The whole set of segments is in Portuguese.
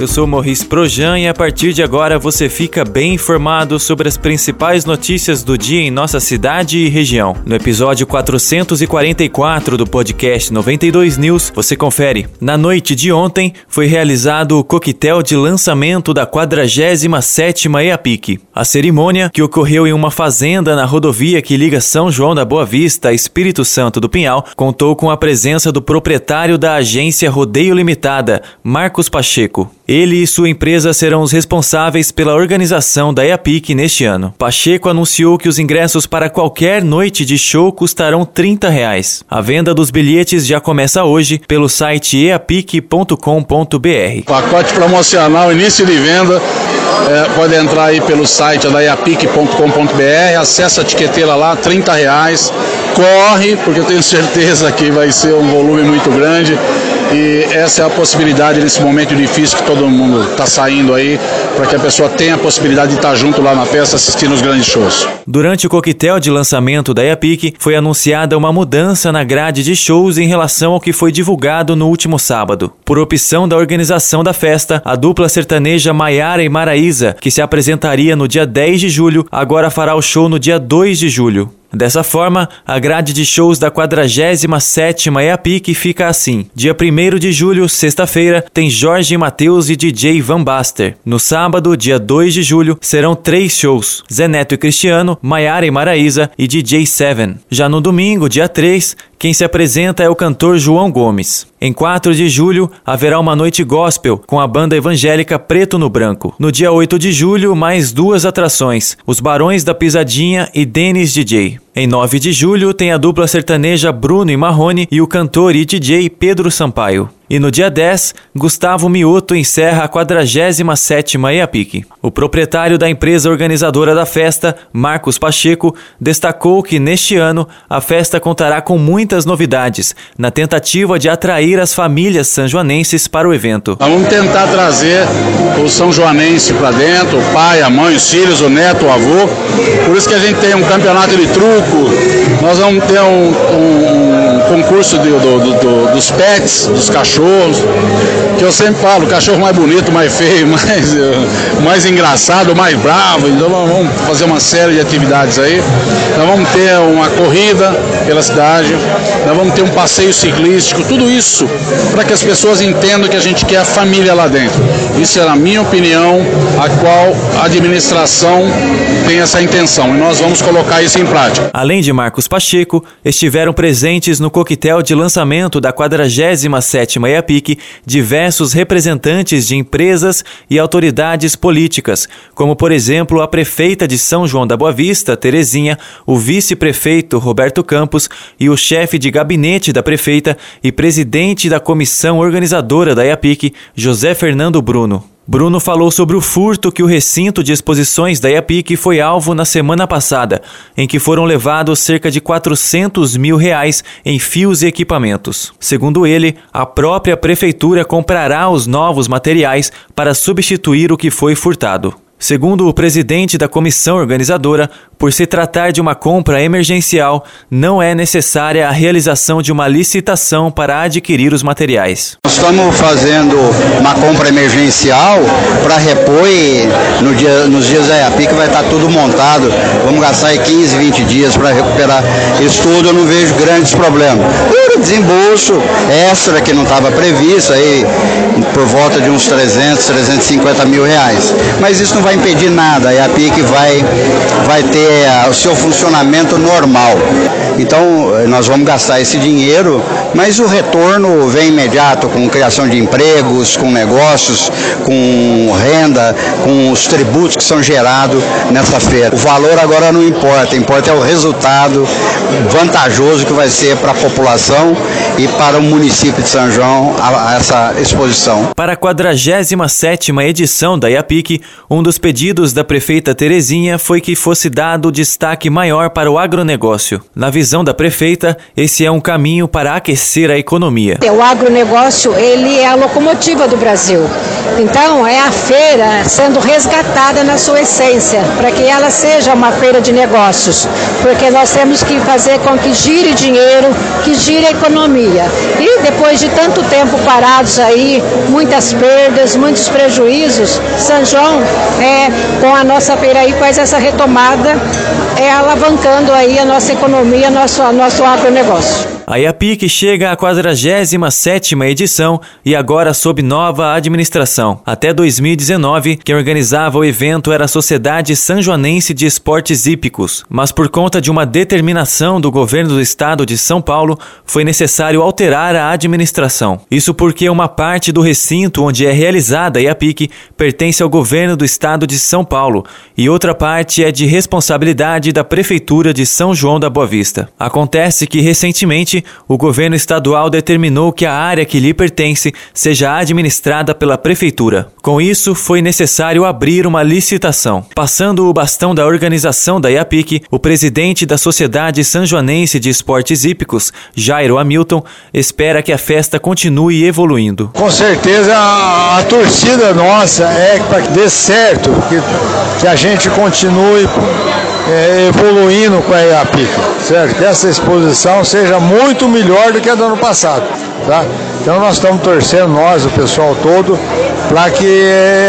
eu sou Maurice Projan e a partir de agora você fica bem informado sobre as principais notícias do dia em nossa cidade e região. No episódio 444 do podcast 92 News, você confere. Na noite de ontem foi realizado o coquetel de lançamento da 47ª EAPIC. A cerimônia, que ocorreu em uma fazenda na rodovia que liga São João da Boa Vista a Espírito Santo do Pinhal, contou com a presença do proprietário da agência Rodeio Limitada, Marcos Pacheco. Ele e sua empresa serão os responsáveis pela organização da EAPIC neste ano. Pacheco anunciou que os ingressos para qualquer noite de show custarão 30 reais. A venda dos bilhetes já começa hoje pelo site eapic.com.br. Pacote promocional, início de venda. É, pode entrar aí pelo site da eapic.com.br, acessa a etiqueteira lá, 30 reais. Corre, porque eu tenho certeza que vai ser um volume muito grande e essa é a possibilidade nesse momento difícil que todo mundo está saindo aí, para que a pessoa tenha a possibilidade de estar tá junto lá na festa assistindo os grandes shows. Durante o coquetel de lançamento da EAPIC, foi anunciada uma mudança na grade de shows em relação ao que foi divulgado no último sábado. Por opção da organização da festa, a dupla sertaneja Maiara e Maraísa, que se apresentaria no dia 10 de julho, agora fará o show no dia 2 de julho. Dessa forma, a grade de shows da 47ª EAPIC fica assim. Dia 1 de julho, sexta-feira, tem Jorge Matheus e DJ Van Baster. No sábado, dia 2 de julho, serão três shows. Zé Neto e Cristiano, Maiara e Maraísa e DJ Seven. Já no domingo, dia 3, quem se apresenta é o cantor João Gomes. Em 4 de julho, haverá uma noite gospel com a banda evangélica Preto no Branco. No dia 8 de julho, mais duas atrações: Os Barões da Pisadinha e Denis DJ. Em 9 de julho, tem a dupla sertaneja Bruno e Marrone e o cantor e DJ Pedro Sampaio. E no dia 10, Gustavo Mioto encerra a 47ª EAPIC. O proprietário da empresa organizadora da festa, Marcos Pacheco, destacou que neste ano a festa contará com muitas novidades, na tentativa de atrair as famílias sanjoanenses para o evento. Vamos tentar trazer o São Joanense para dentro, o pai, a mãe, os filhos, o neto, o avô. Por isso que a gente tem um campeonato de truco, nós vamos ter um, um, um concurso de, do, do, do, dos pets, dos cachorros que eu sempre falo, cachorro mais bonito, mais feio, mais, mais engraçado, mais bravo. Então vamos fazer uma série de atividades aí. Nós vamos ter uma corrida pela cidade, nós vamos ter um passeio ciclístico, tudo isso para que as pessoas entendam que a gente quer a família lá dentro. Isso é, na minha opinião, a qual a administração tem essa intenção e nós vamos colocar isso em prática. Além de Marcos Pacheco, estiveram presentes no coquetel de lançamento da 47ª EAPIC diversos representantes de empresas e autoridades políticas, como por exemplo a prefeita de São João da Boa Vista, Terezinha, o vice-prefeito Roberto Campos e o chefe de gabinete da prefeita e presidente da comissão organizadora da EAPIC, José Fernando Bruno. Bruno falou sobre o furto que o recinto de exposições da IAPIC foi alvo na semana passada, em que foram levados cerca de 400 mil reais em fios e equipamentos. Segundo ele, a própria prefeitura comprará os novos materiais para substituir o que foi furtado. Segundo o presidente da comissão organizadora, por se tratar de uma compra emergencial, não é necessária a realização de uma licitação para adquirir os materiais. Estamos fazendo uma compra emergencial para repor no dia, nos dias da EAPI que vai estar tudo montado. Vamos gastar 15, 20 dias para recuperar isso tudo. Eu não vejo grandes problemas. Por desembolso extra que não estava previsto, aí por volta de uns 300, 350 mil reais. Mas isso não vai impedir nada. A EAPIC vai, vai ter o seu funcionamento normal. Então, nós vamos gastar esse dinheiro, mas o retorno vem imediato com criação de empregos, com negócios, com renda, com os tributos que são gerados nessa feira. O valor agora não importa, importa é o resultado vantajoso que vai ser para a população e para o município de São João a, a essa exposição. Para a 47ª edição da IAPIC, um dos pedidos da prefeita Terezinha foi que fosse dado dado destaque maior para o agronegócio. Na visão da prefeita, esse é um caminho para aquecer fortalecer a economia. O agronegócio ele é a locomotiva do Brasil. Então é a feira sendo resgatada na sua essência, para que ela seja uma feira de negócios, porque nós temos que fazer com que gire dinheiro, que gire a economia. E depois de tanto tempo parados aí, muitas perdas, muitos prejuízos, São João, é, com a nossa feira aí, faz essa retomada, é, alavancando aí a nossa economia, nosso, nosso agronegócio. A IAPIC chega à 47ª edição e agora sob nova administração. Até 2019, quem organizava o evento era a Sociedade Sanjoanense de Esportes Hípicos, mas por conta de uma determinação do governo do estado de São Paulo, foi necessário alterar a administração. Isso porque uma parte do recinto onde é realizada a IAPIC pertence ao governo do estado de São Paulo e outra parte é de responsabilidade da Prefeitura de São João da Boa Vista. Acontece que recentemente o governo estadual determinou que a área que lhe pertence seja administrada pela prefeitura. Com isso, foi necessário abrir uma licitação. Passando o bastão da organização da IAPIC, o presidente da Sociedade Sanjoanense de Esportes Hípicos, Jairo Hamilton, espera que a festa continue evoluindo. Com certeza a, a torcida nossa é para que dê certo, que, que a gente continue é, evoluindo com a IAPIC, certo? Que essa exposição seja muito melhor do que a do ano passado, tá? Então nós estamos torcendo, nós, o pessoal todo, para que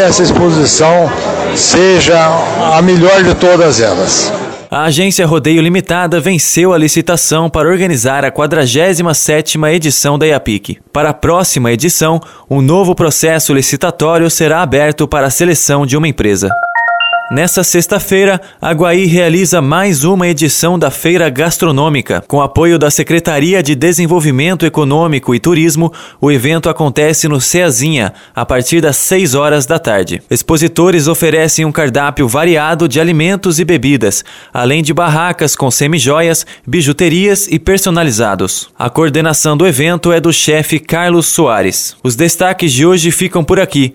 essa exposição seja a melhor de todas elas. A agência Rodeio Limitada venceu a licitação para organizar a 47ª edição da IAPIC. Para a próxima edição, um novo processo licitatório será aberto para a seleção de uma empresa. Nessa sexta-feira, Aguaí realiza mais uma edição da Feira Gastronômica. Com apoio da Secretaria de Desenvolvimento Econômico e Turismo, o evento acontece no Ceazinha, a partir das 6 horas da tarde. Expositores oferecem um cardápio variado de alimentos e bebidas, além de barracas com semijoias, bijuterias e personalizados. A coordenação do evento é do chefe Carlos Soares. Os destaques de hoje ficam por aqui.